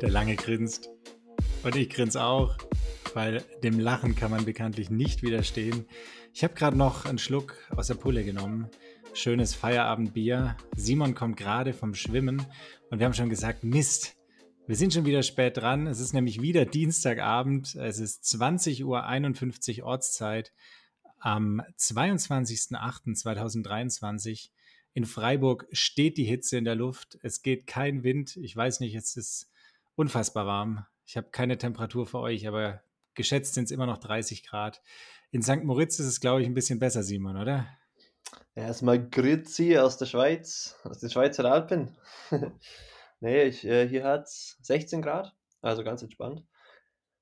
Der Lange grinst. Und ich grinse auch, weil dem Lachen kann man bekanntlich nicht widerstehen. Ich habe gerade noch einen Schluck aus der Pulle genommen. Schönes Feierabendbier. Simon kommt gerade vom Schwimmen und wir haben schon gesagt, Mist, wir sind schon wieder spät dran. Es ist nämlich wieder Dienstagabend. Es ist 20.51 Uhr Ortszeit am 22.08.2023. In Freiburg steht die Hitze in der Luft. Es geht kein Wind. Ich weiß nicht, es ist unfassbar warm. Ich habe keine Temperatur für euch, aber geschätzt sind es immer noch 30 Grad. In St. Moritz ist es, glaube ich, ein bisschen besser, Simon, oder? Erstmal Grüezi aus der Schweiz, aus den Schweizer Alpen. nee, ich, äh, hier hat es 16 Grad, also ganz entspannt.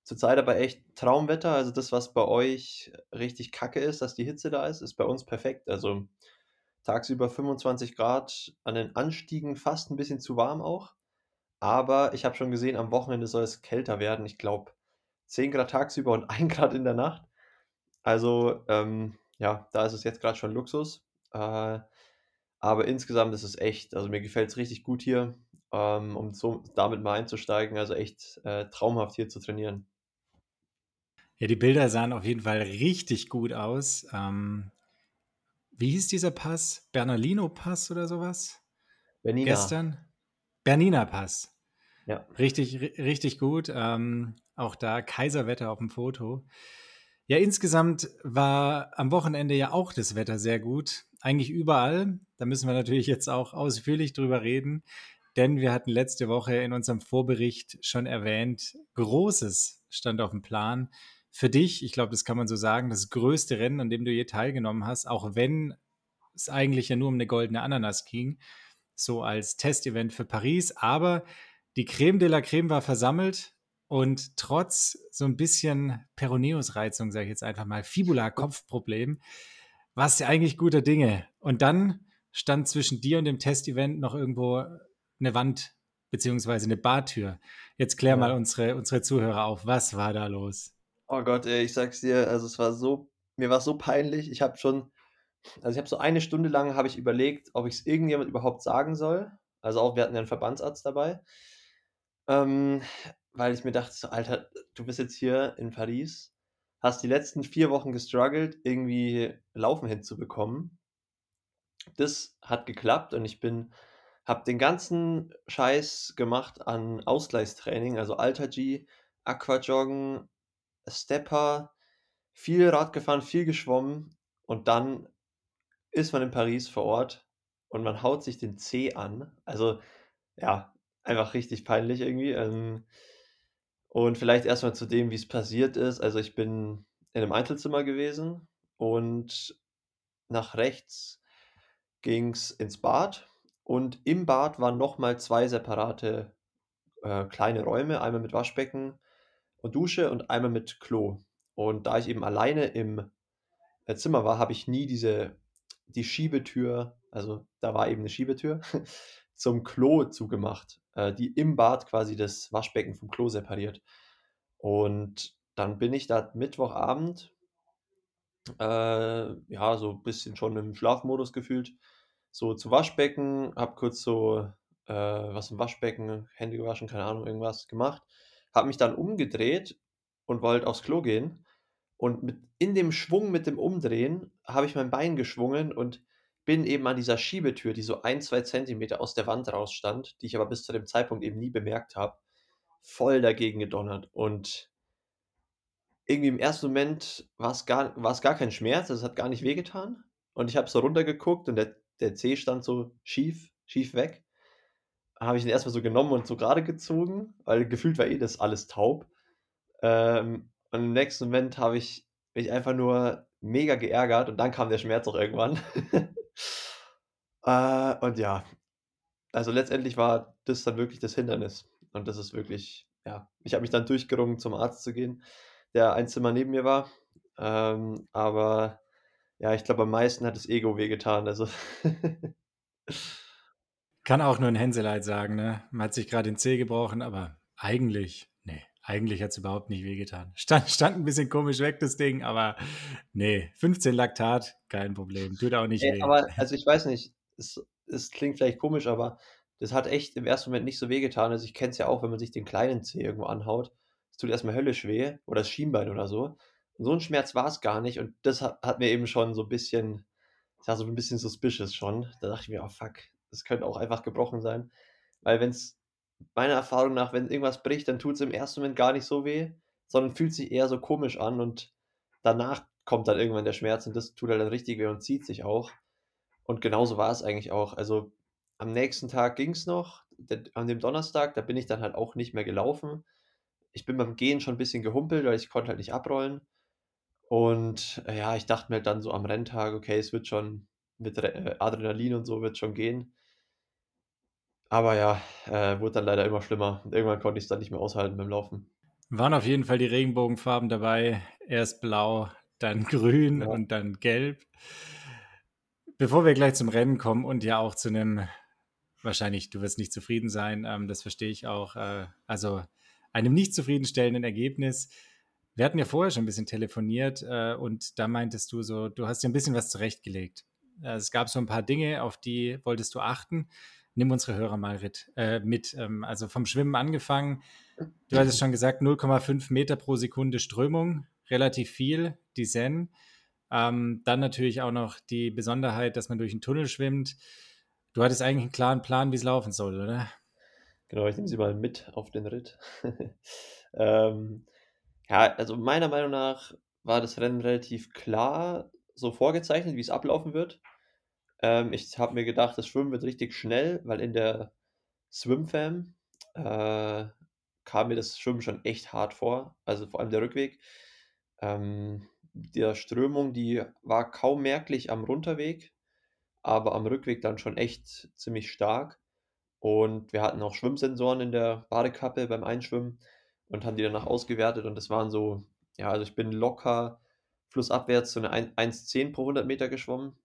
Zurzeit aber echt Traumwetter, also das, was bei euch richtig kacke ist, dass die Hitze da ist, ist bei uns perfekt. Also tagsüber 25 Grad, an den Anstiegen fast ein bisschen zu warm auch. Aber ich habe schon gesehen, am Wochenende soll es kälter werden. Ich glaube 10 Grad tagsüber und 1 Grad in der Nacht. Also ähm, ja, da ist es jetzt gerade schon Luxus. Äh, aber insgesamt ist es echt, also mir gefällt es richtig gut hier, ähm, um so damit mal einzusteigen. Also echt äh, traumhaft hier zu trainieren. Ja, die Bilder sahen auf jeden Fall richtig gut aus. Ähm, wie hieß dieser Pass? Bernalino Pass oder sowas? Bernina. Gestern? Bernina Pass. Ja. Richtig, richtig gut. Ähm, auch da Kaiserwetter auf dem Foto. Ja, insgesamt war am Wochenende ja auch das Wetter sehr gut. Eigentlich überall. Da müssen wir natürlich jetzt auch ausführlich drüber reden, denn wir hatten letzte Woche in unserem Vorbericht schon erwähnt, Großes stand auf dem Plan. Für dich, ich glaube, das kann man so sagen, das größte Rennen, an dem du je teilgenommen hast, auch wenn es eigentlich ja nur um eine goldene Ananas ging so als Testevent für Paris. Aber die Creme de la Creme war versammelt und trotz so ein bisschen Peroneus-Reizung, sage ich jetzt einfach mal, Fibula-Kopfproblem, war es ja eigentlich guter Dinge. Und dann stand zwischen dir und dem Testevent noch irgendwo eine Wand beziehungsweise eine Bartür. Jetzt klär ja. mal unsere, unsere Zuhörer auf, was war da los? Oh Gott, ey, ich sag's dir, also es war so, mir war so peinlich. Ich habe schon also ich habe so eine Stunde lang habe ich überlegt, ob ich es irgendjemand überhaupt sagen soll. Also auch, wir hatten ja einen Verbandsarzt dabei. Ähm, weil ich mir dachte, Alter, du bist jetzt hier in Paris, hast die letzten vier Wochen gestruggelt, irgendwie Laufen hinzubekommen. Das hat geklappt und ich bin, habe den ganzen Scheiß gemacht an Ausgleichstraining, also Alter G, Aquajoggen, Stepper, viel Rad gefahren, viel geschwommen und dann ist man in Paris vor Ort und man haut sich den C an. Also ja, einfach richtig peinlich irgendwie. Ähm, und vielleicht erstmal zu dem, wie es passiert ist. Also ich bin in einem Einzelzimmer gewesen und nach rechts ging es ins Bad und im Bad waren nochmal zwei separate äh, kleine Räume, einmal mit Waschbecken und Dusche und einmal mit Klo. Und da ich eben alleine im äh, Zimmer war, habe ich nie diese die Schiebetür, also da war eben eine Schiebetür, zum Klo zugemacht, äh, die im Bad quasi das Waschbecken vom Klo separiert. Und dann bin ich da Mittwochabend, äh, ja, so ein bisschen schon im Schlafmodus gefühlt, so zu Waschbecken, hab kurz so äh, was im Waschbecken, Hände gewaschen, keine Ahnung, irgendwas gemacht, hab mich dann umgedreht und wollte aufs Klo gehen und mit, in dem Schwung mit dem Umdrehen habe ich mein Bein geschwungen und bin eben an dieser Schiebetür, die so ein, zwei Zentimeter aus der Wand rausstand, die ich aber bis zu dem Zeitpunkt eben nie bemerkt habe, voll dagegen gedonnert. Und irgendwie im ersten Moment war es gar, war es gar kein Schmerz, es hat gar nicht wehgetan. Und ich habe so runtergeguckt und der, der Zeh stand so schief, schief weg. Habe ich ihn erstmal so genommen und so gerade gezogen, weil gefühlt war eh das alles taub. Ähm, und im nächsten Moment habe ich mich einfach nur mega geärgert und dann kam der Schmerz auch irgendwann. äh, und ja, also letztendlich war das dann wirklich das Hindernis. Und das ist wirklich, ja, ich habe mich dann durchgerungen, zum Arzt zu gehen, der ein Zimmer neben mir war. Ähm, aber ja, ich glaube, am meisten hat das Ego wehgetan. Also. Kann auch nur ein Hänseleid sagen, ne? Man hat sich gerade den Zeh gebrochen, aber eigentlich eigentlich hat es überhaupt nicht wehgetan. Stand, stand ein bisschen komisch weg, das Ding, aber nee, 15 Laktat, kein Problem. Tut auch nicht nee, weh. Aber, also ich weiß nicht, es, es klingt vielleicht komisch, aber das hat echt im ersten Moment nicht so wehgetan. Also, ich kenne es ja auch, wenn man sich den kleinen Zeh irgendwo anhaut. Es tut erstmal höllisch weh oder das Schienbein oder so. Und so 'n Schmerz war es gar nicht und das hat hat mir eben schon so ein bisschen das war so ein bisschen suspicious schon. Da dachte ich mir: „Oh fuck, das könnte auch einfach gebrochen sein.“ Weil wenn es meiner Erfahrung nach, wenn irgendwas bricht, dann tut es im ersten Moment gar nicht so weh, sondern fühlt sich eher so komisch an und danach kommt dann irgendwann der Schmerz und das tut halt dann richtig weh und zieht sich auch. Und genauso war es eigentlich auch. Also, am nächsten Tag ging es noch. An dem Donnerstag, da bin ich dann halt auch nicht mehr gelaufen. Ich bin beim Gehen schon ein bisschen gehumpelt, weil ich konnte halt nicht abrollen. Und, äh, ja, ich dachte mir dann so am Renntag: „Okay, es wird schon mit äh, Adrenalin und so wird schon gehen.“ Aber ja, äh, wurde dann leider immer schlimmer und irgendwann konnte ich es dann nicht mehr aushalten beim Laufen. Waren auf jeden Fall die Regenbogenfarben dabei. Erst blau, dann grün Ja. und dann gelb. Bevor wir gleich zum Rennen kommen und ja auch zu einem wahrscheinlich du wirst nicht zufrieden sein, ähm, das verstehe ich auch, äh, also einem nicht zufriedenstellenden Ergebnis. Wir hatten ja vorher schon ein bisschen telefoniert, äh, und da meintest du so, du hast dir ein bisschen was zurechtgelegt. Äh, es gab so ein paar Dinge, auf die wolltest du achten. Nimm unsere Hörer mal rit äh, mit. Ähm, also, vom Schwimmen angefangen. Du hattest schon gesagt, 0,5 Meter pro Sekunde Strömung, relativ viel, die Zen. Ähm, dann natürlich auch noch die Besonderheit, dass man durch 'n Tunnel schwimmt. Du hattest eigentlich einen klaren Plan, wie es laufen soll, oder? Genau, ich nehme sie mal mit auf den Ritt. Ähm, ja, also meiner Meinung nach war das Rennen relativ klar so vorgezeichnet, wie es ablaufen wird. Ähm, ich habe mir gedacht, das Schwimmen wird richtig schnell, weil in der Swimfam, äh, kam mir das Schwimmen schon echt hart vor, also vor allem der Rückweg. Ähm, der Strömung, die war kaum merklich am Runterweg, aber am Rückweg dann schon echt ziemlich stark. Und wir hatten auch Schwimmsensoren in der Badekappe beim Einschwimmen und haben die danach ausgewertet und das waren so ja, also ich bin locker flussabwärts so 'ne ein 1,10 pro 100 Meter geschwommen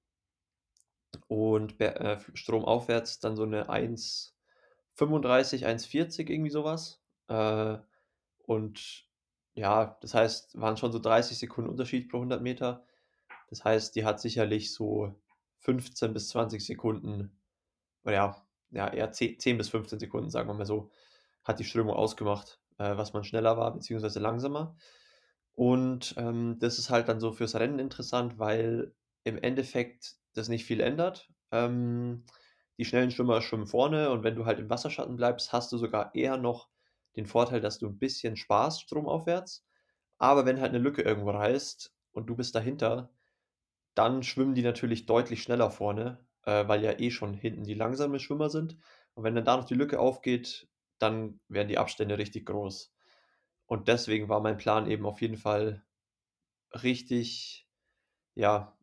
und äh, stromaufwärts dann so 'ne 1,35, 1,40, irgendwie so was. Äh, und ja, das heißt, waren schon so 30 Sekunden Unterschied pro 100 Meter. Das heißt, die hat sicherlich so 15 bis 20 Sekunden oder ja, ja, eher ze 10 bis 15 Sekunden, sagen wir mal so, hat die Strömung ausgemacht, äh, was man schneller war beziehungsweise langsamer. Und, ähm, das ist halt dann so fürs Rennen interessant, weil im Endeffekt das nicht viel ändert. Ähm, die schnellen Schwimmer schwimmen vorne und wenn du halt im Wasserschatten bleibst, hast du sogar eher noch den Vorteil, dass du 'n bisschen sparst stromaufwärts. Aber wenn halt 'ne Lücke irgendwo reißt und du bist dahinter, dann schwimmen die natürlich deutlich schneller vorne, äh, weil ja eh schon hinten die langsamen Schwimmer sind. Und wenn dann da noch die Lücke aufgeht, dann werden die Abstände richtig groß. Und deswegen war mein Plan eben auf jeden Fall richtig, ja,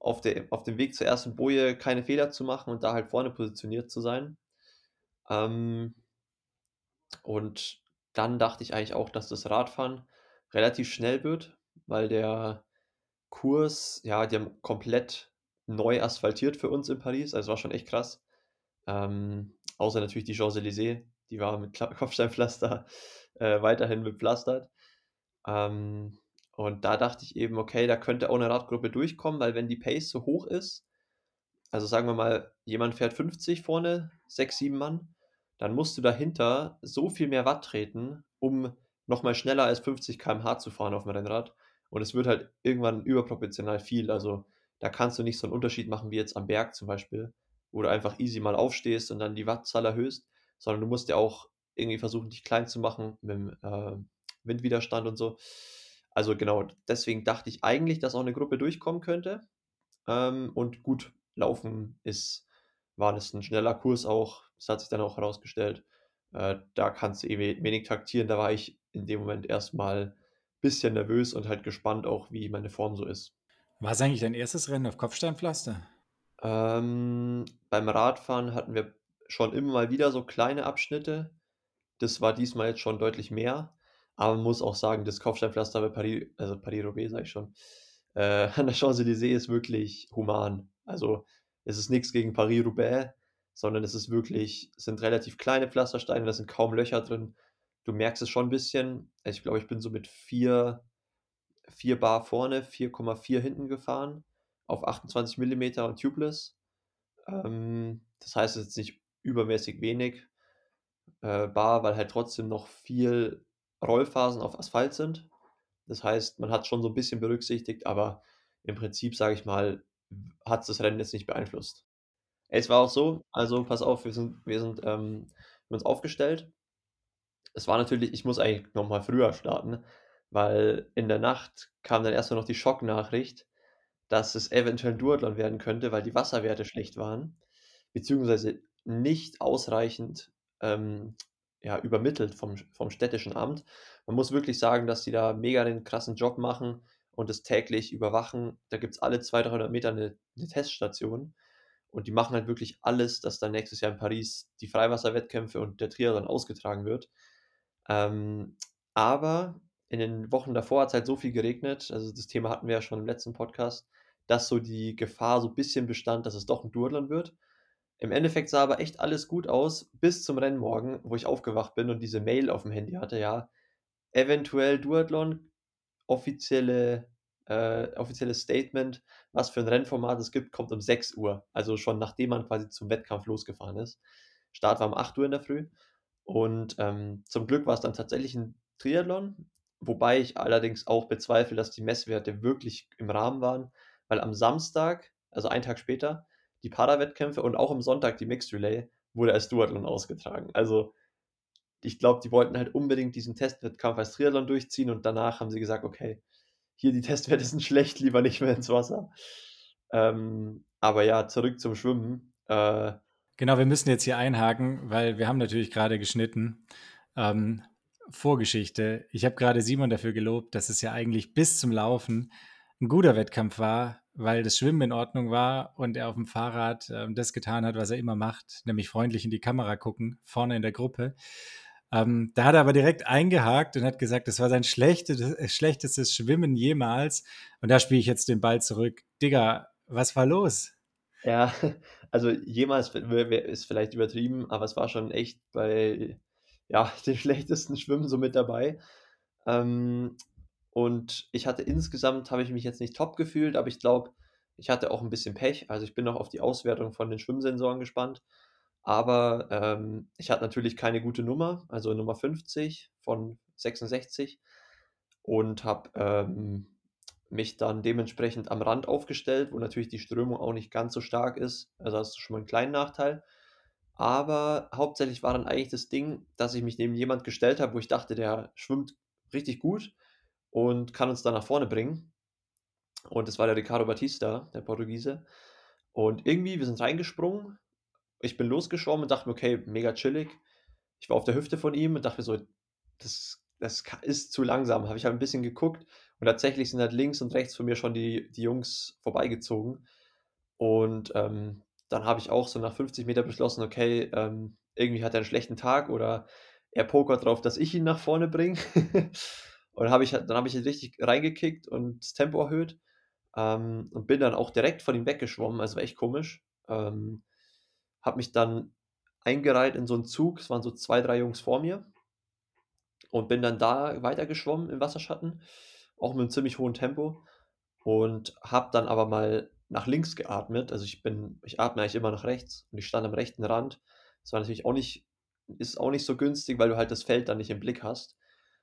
auf de auf dem Weg zur ersten Boje keine Fehler zu machen und da halt vorne positioniert zu sein. Ähm und dann dachte ich eigentlich auch, dass das Radfahren relativ schnell wird, weil der Kurs ja, die haben komplett neu asphaltiert für uns in Paris, also war schon echt krass. Ähm, außer natürlich die Champs-Élysées, die war mit Kopfsteinpflaster, äh, weiterhin bepflastert. Ähm, und da dachte ich eben: „Okay, da könnte auch 'ne Radgruppe durchkommen“, weil wenn die Pace so hoch ist also sagen wir mal, jemand fährt 50 vorne, 6, 7 Mann, dann musst du dahinter so viel mehr Watt treten, um noch mal schneller als 50 km/h zu fahren auf'm Rennrad. Und es wird halt irgendwann überproportional viel. Also, da kannst du nicht so 'n Unterschied machen wie jetzt am Berg zum Beispiel, wo du einfach easy mal aufstehst und dann die Wattzahl erhöhst, sondern du musst ja auch irgendwie versuchen, dich klein zu machen mit'm, äh, Windwiderstand und so. Also genau, deswegen dachte ich eigentlich, dass auch 'ne Gruppe durchkommen könnte. Ähm, und gut, Laufen ist war das 'n schneller Kurs auch. Das hat sich dann auch herausgestellt. Äh, da kannst du eh we wenig taktieren. Da war ich in dem Moment erst mal bisschen nervös und halt gespannt auch, wie meine Form so ist. War's eigentlich dein erstes Rennen auf Kopfsteinpflaster? Ähm, beim Radfahren hatten wir schon immer mal wieder so kleine Abschnitte. Das war diesmal jetzt schon deutlich mehr. Aber man muss auch sagen, das Kopfsteinpflaster bei Paris also Paris-Roubaix sage ich schon, äh, an der Champs-Élysées ist wirklich human. Also, es ist nix gegen Paris-Roubaix, sondern es ist wirklich es sind relativ kleine Pflastersteine, da sind kaum Löcher drin. Du merkst es schon 'n bisschen. Ich glaube, ich bin so mit 4 4 bar vorne, 4,4 hinten gefahren auf 28 Millimeter und tubeless. Ähm, das heißt, es ist nicht übermäßig wenig äh, Bar, weil halt trotzdem noch viel Rollphasen auf Asphalt sind. Das heißt, man hat schon so ein bisschen berücksichtigt, aber im Prinzip, sage ich mal, hat das Rennen jetzt nicht beeinflusst. Es war auch so, also pass auf, wir sind, wir sind ähm, wir uns aufgestellt. Es war natürlich, ich muss eigentlich noch mal früher starten, weil in der Nacht kam dann erstmal noch die Schocknachricht, dass es eventuell ein Duathlon werden könnte, weil die Wasserwerte schlecht waren, beziehungsweise nicht ausreichend ähm, ja, übermittelt vom, vom städtischen Amt. Man muss wirklich sagen, dass die da mega den krassen Job machen und es täglich überwachen. Da gibt es alle 200, 300 Meter eine, eine Teststation und die machen halt wirklich alles, dass dann nächstes Jahr in Paris die Freiwasserwettkämpfe und der Triathlon ausgetragen wird. Ähm, aber in den Wochen davor hat es halt so viel geregnet, also das Thema hatten wir ja schon im letzten Podcast, dass so die Gefahr so ein bisschen bestand, dass es doch ein Duathlon wird. Im Endeffekt sah aber echt alles gut aus, bis zum Rennmorgen, wo ich aufgewacht bin und diese Mail auf dem Handy hatte, ja, eventuell Duathlon, offizielle, äh, offizielles Statement, was für ein Rennformat es gibt, kommt um 6 Uhr. Also schon nachdem man quasi zum Wettkampf losgefahren ist. Start war um 8 Uhr in der Früh. Und ähm, zum Glück war es dann tatsächlich ein Triathlon, wobei ich allerdings auch bezweifle, dass die Messwerte wirklich im Rahmen waren, weil am Samstag, also einen Tag später, die Para-Wettkämpfe und auch am Sonntag die Mixed Relay wurde als Duathlon ausgetragen. Also ich glaube, die wollten halt unbedingt diesen Testwettkampf als Triathlon durchziehen und danach haben sie gesagt, okay, hier die Testwerte sind schlecht, lieber nicht mehr ins Wasser. Ähm, aber ja, zurück zum Schwimmen. Äh, genau, wir müssen jetzt hier einhaken, weil wir haben natürlich gerade geschnitten. Ähm, Vorgeschichte. Ich habe gerade Simon dafür gelobt, dass es ja eigentlich bis zum Laufen ein guter Wettkampf war, weil das Schwimmen in Ordnung war und er auf dem Fahrrad äh, das getan hat, was er immer macht, nämlich freundlich in die Kamera gucken, vorne in der Gruppe. Ähm, da hat er aber direkt eingehakt und hat gesagt, das war sein schlechtes, äh, schlechtestes Schwimmen jemals. Und da spiele ich jetzt den Ball zurück. Digga, was war los? Ja, also jemals ist vielleicht übertrieben, aber es war schon echt bei ja, den schlechtesten Schwimmen so mit dabei. Ähm, und ich hatte insgesamt, habe ich mich jetzt nicht top gefühlt, aber ich glaube, ich hatte auch ein bisschen Pech. Also ich bin noch auf die Auswertung von den Schwimmsensoren gespannt. Aber ähm, ich hatte natürlich keine gute Nummer, also Nummer 50 von 66 und habe ähm, mich dann dementsprechend am Rand aufgestellt, wo natürlich die Strömung auch nicht ganz so stark ist. Also hast du schon mal einen kleinen Nachteil. Aber hauptsächlich war dann eigentlich das Ding, dass ich mich neben jemand gestellt habe, wo ich dachte, der schwimmt richtig gut und kann uns da nach vorne bringen. Und das war der Ricardo Batista, der Portugiese. Und irgendwie, wir sind reingesprungen. Ich bin losgeschwommen und dachte mir, okay, mega chillig. Ich war auf der Hüfte von ihm und dachte mir so, das, das ist zu langsam. Habe ich halt ein bisschen geguckt und tatsächlich sind halt links und rechts von mir schon die, die Jungs vorbeigezogen. Und ähm, dann habe ich auch so nach 50 Meter beschlossen, okay, ähm, irgendwie hat er einen schlechten Tag oder er pokert drauf, dass ich ihn nach vorne bringe. Und habe ich, dann hab ich richtig reingekickt und das Tempo erhöht ähm, und bin dann auch direkt von ihm weggeschwommen. Also war echt komisch. Ähm, habe mich dann eingereiht in so einen Zug. Es waren so zwei, drei Jungs vor mir. Und bin dann da weitergeschwommen im Wasserschatten. Auch mit einem ziemlich hohen Tempo. Und habe dann aber mal nach links geatmet. Also ich bin, ich atme eigentlich immer nach rechts. Und ich stand am rechten Rand. Das war natürlich auch nicht, ist auch nicht so günstig, weil du halt das Feld dann nicht im Blick hast.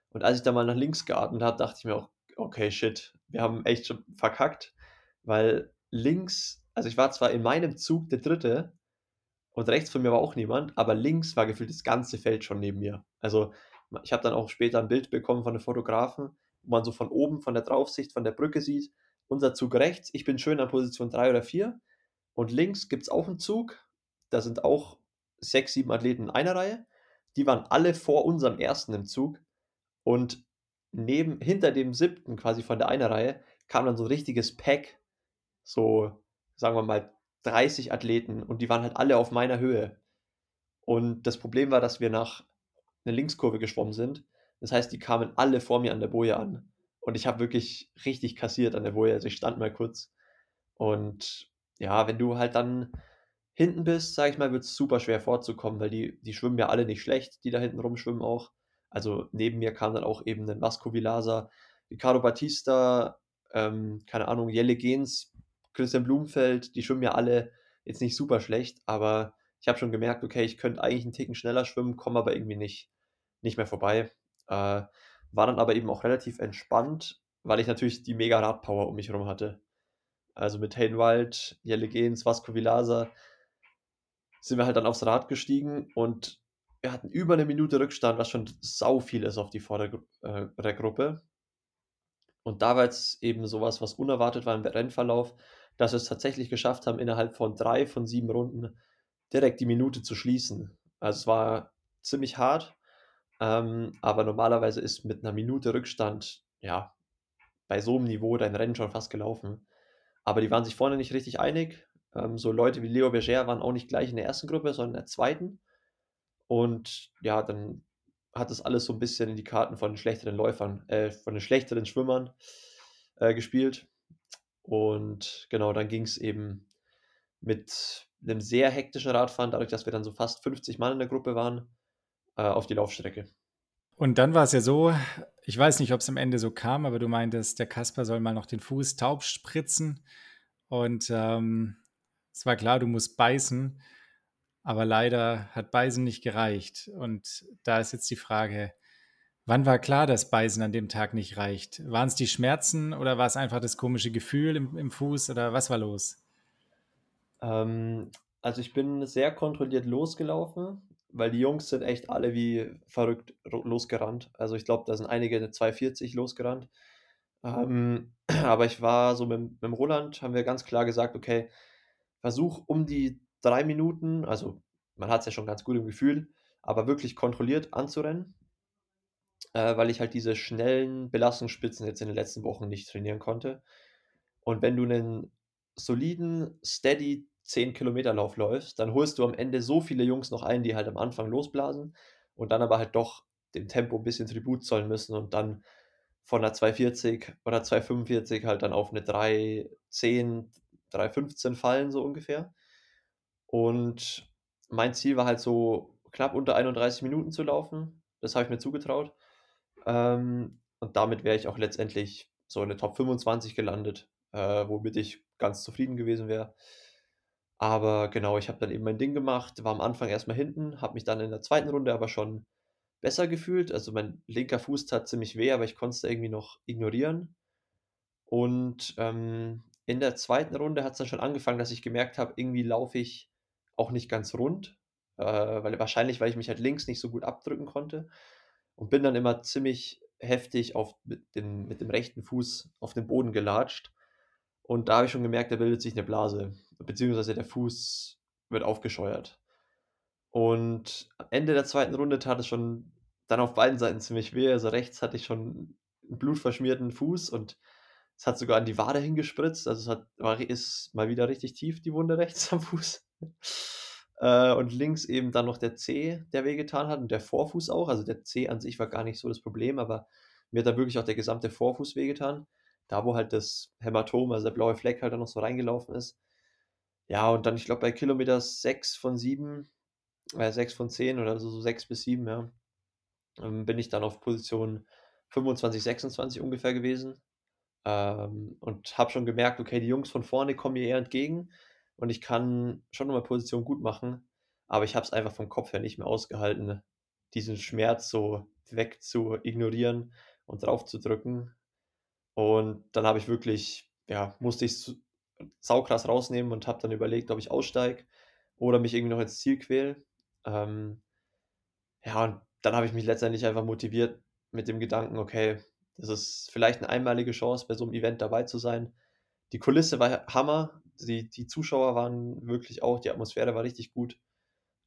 Und als ich dann mal nach links geatmet habe, dachte ich mir auch, okay, shit, wir haben echt schon verkackt, weil links, also ich war zwar in meinem Zug der Dritte und rechts von mir war auch niemand, aber links war gefühlt das ganze Feld schon neben mir. Also ich habe dann auch später ein Bild bekommen von einem Fotografen, wo man so von oben, von der Draufsicht, von der Brücke sieht, unser Zug rechts, ich bin schön an Position 3 oder 4 und links gibt es auch einen Zug, da sind auch sechs, sieben Athleten in einer Reihe, die waren alle vor unserem ersten im Zug und neben, hinter dem siebten, quasi von der einer Reihe, kam dann so ein richtiges Pack, so, sagen wir mal, 30 Athleten und die waren halt alle auf meiner Höhe. Und das Problem war, dass wir nach einer Linkskurve geschwommen sind. Das heißt, die kamen alle vor mir an der Boje an. Und ich habe wirklich richtig kassiert an der Boje. Also ich stand mal kurz. Und ja, wenn du halt dann hinten bist, sage ich mal, wird es super schwer vorzukommen, weil die, die schwimmen ja alle nicht schlecht, die da hinten rumschwimmen auch. Also neben mir kam dann auch eben ein Vasco Vilasa, Ricardo Batista, ähm, keine Ahnung, Jelle Gens, Christian Blumfeld, die schwimmen ja alle jetzt nicht super schlecht, aber ich habe schon gemerkt, okay, ich könnte eigentlich einen Ticken schneller schwimmen, komme aber irgendwie nicht, nicht mehr vorbei. Äh, war dann aber eben auch relativ entspannt, weil ich natürlich die mega Radpower um mich herum hatte. Also mit Hayden Wild, Jelle Gens, Vasco Vilasa sind wir halt dann aufs Rad gestiegen und wir hatten über eine Minute Rückstand, was schon sau viel ist auf die vordere äh. Und da war jetzt eben sowas, was unerwartet war im Rennverlauf, dass wir es tatsächlich geschafft haben, innerhalb von drei von sieben Runden direkt die Minute zu schließen. Also es war ziemlich hart, ähm, aber normalerweise ist mit einer Minute Rückstand, ja, bei so einem Niveau dein Rennen schon fast gelaufen. Aber die waren sich vorne nicht richtig einig. Ähm, so Leute wie Leo Berger waren auch nicht gleich in der ersten Gruppe, sondern in der zweiten. Und ja, dann hat das alles so ein bisschen in die Karten von den schlechteren Läufern, äh, von den schlechteren Schwimmern äh, gespielt. Und genau, dann ging es eben mit einem sehr hektischen Radfahren, dadurch, dass wir dann so fast 50 Mann in der Gruppe waren, äh, auf die Laufstrecke. Und dann war es ja so, ich weiß nicht, ob es am Ende so kam, aber du meintest, der Kasper soll mal noch den Fuß taub spritzen. Und ähm, es war klar, du musst beißen. Aber leider hat Beißen nicht gereicht. Und da ist jetzt die Frage, wann war klar, dass Beißen an dem Tag nicht reicht? Waren es die Schmerzen oder war es einfach das komische Gefühl im, im Fuß oder was war los? Ähm, also ich bin sehr kontrolliert losgelaufen, weil die Jungs sind echt alle wie verrückt losgerannt. Also ich glaube, da sind einige eine 240 losgerannt. Ähm, aber ich war so mit, mit Roland, haben wir ganz klar gesagt, okay, versuch um die drei Minuten, also man hat es ja schon ganz gut im Gefühl, aber wirklich kontrolliert anzurennen, äh, weil ich halt diese schnellen Belastungsspitzen jetzt in den letzten Wochen nicht trainieren konnte. Und wenn du einen soliden, steady 10 Kilometer Lauf läufst, dann holst du am Ende so viele Jungs noch ein, die halt am Anfang losblasen und dann aber halt doch dem Tempo ein bisschen Tribut zollen müssen und dann von einer 240 oder 245 halt dann auf eine 310, 315 fallen, so ungefähr. Und mein Ziel war halt so knapp unter 31 Minuten zu laufen. Das habe ich mir zugetraut. Ähm, und damit wäre ich auch letztendlich so in der Top 25 gelandet, äh, womit ich ganz zufrieden gewesen wäre. Aber genau, ich habe dann eben mein Ding gemacht, war am Anfang erstmal hinten, habe mich dann in der zweiten Runde aber schon besser gefühlt. Also mein linker Fuß tat ziemlich weh, aber ich konnte es irgendwie noch ignorieren. Und ähm, in der zweiten Runde hat es dann schon angefangen, dass ich gemerkt habe, irgendwie laufe ich auch nicht ganz rund, äh, weil wahrscheinlich, weil ich mich halt links nicht so gut abdrücken konnte und bin dann immer ziemlich heftig auf, mit, dem, mit dem rechten Fuß auf den Boden gelatscht. Und da habe ich schon gemerkt, da bildet sich eine Blase, beziehungsweise der Fuß wird aufgescheuert. Und am Ende der zweiten Runde tat es schon dann auf beiden Seiten ziemlich weh. Also rechts hatte ich schon einen blutverschmierten Fuß und es hat sogar an die Wade hingespritzt. Also es hat, war, ist mal wieder richtig tief, die Wunde rechts am Fuß. Äh, und links eben dann noch der C, der wehgetan hat und der Vorfuß auch. Also der C an sich war gar nicht so das Problem, aber mir hat da wirklich auch der gesamte Vorfuß wehgetan. Da, wo halt das Hämatom, also der blaue Fleck halt dann noch so reingelaufen ist. Ja, und dann, ich glaube, bei Kilometer 6 von 7, äh, 6 von 10 oder so, so 6 bis 7, ja, ähm, bin ich dann auf Position 25, 26 ungefähr gewesen. Ähm, und habe schon gemerkt, okay, die Jungs von vorne kommen mir eher entgegen und ich kann schon meine Position gut machen, aber ich habe es einfach vom Kopf her nicht mehr ausgehalten, diesen Schmerz so weg zu ignorieren und drauf zu drücken. Und dann habe ich wirklich, ja, musste ich saukrass rausnehmen und habe dann überlegt, ob ich aussteige oder mich irgendwie noch ins Ziel quäle. Ähm, ja, und dann habe ich mich letztendlich einfach motiviert mit dem Gedanken, okay, das ist vielleicht eine einmalige Chance, bei so einem Event dabei zu sein. Die Kulisse war Hammer, die, die Zuschauer waren wirklich auch, die Atmosphäre war richtig gut.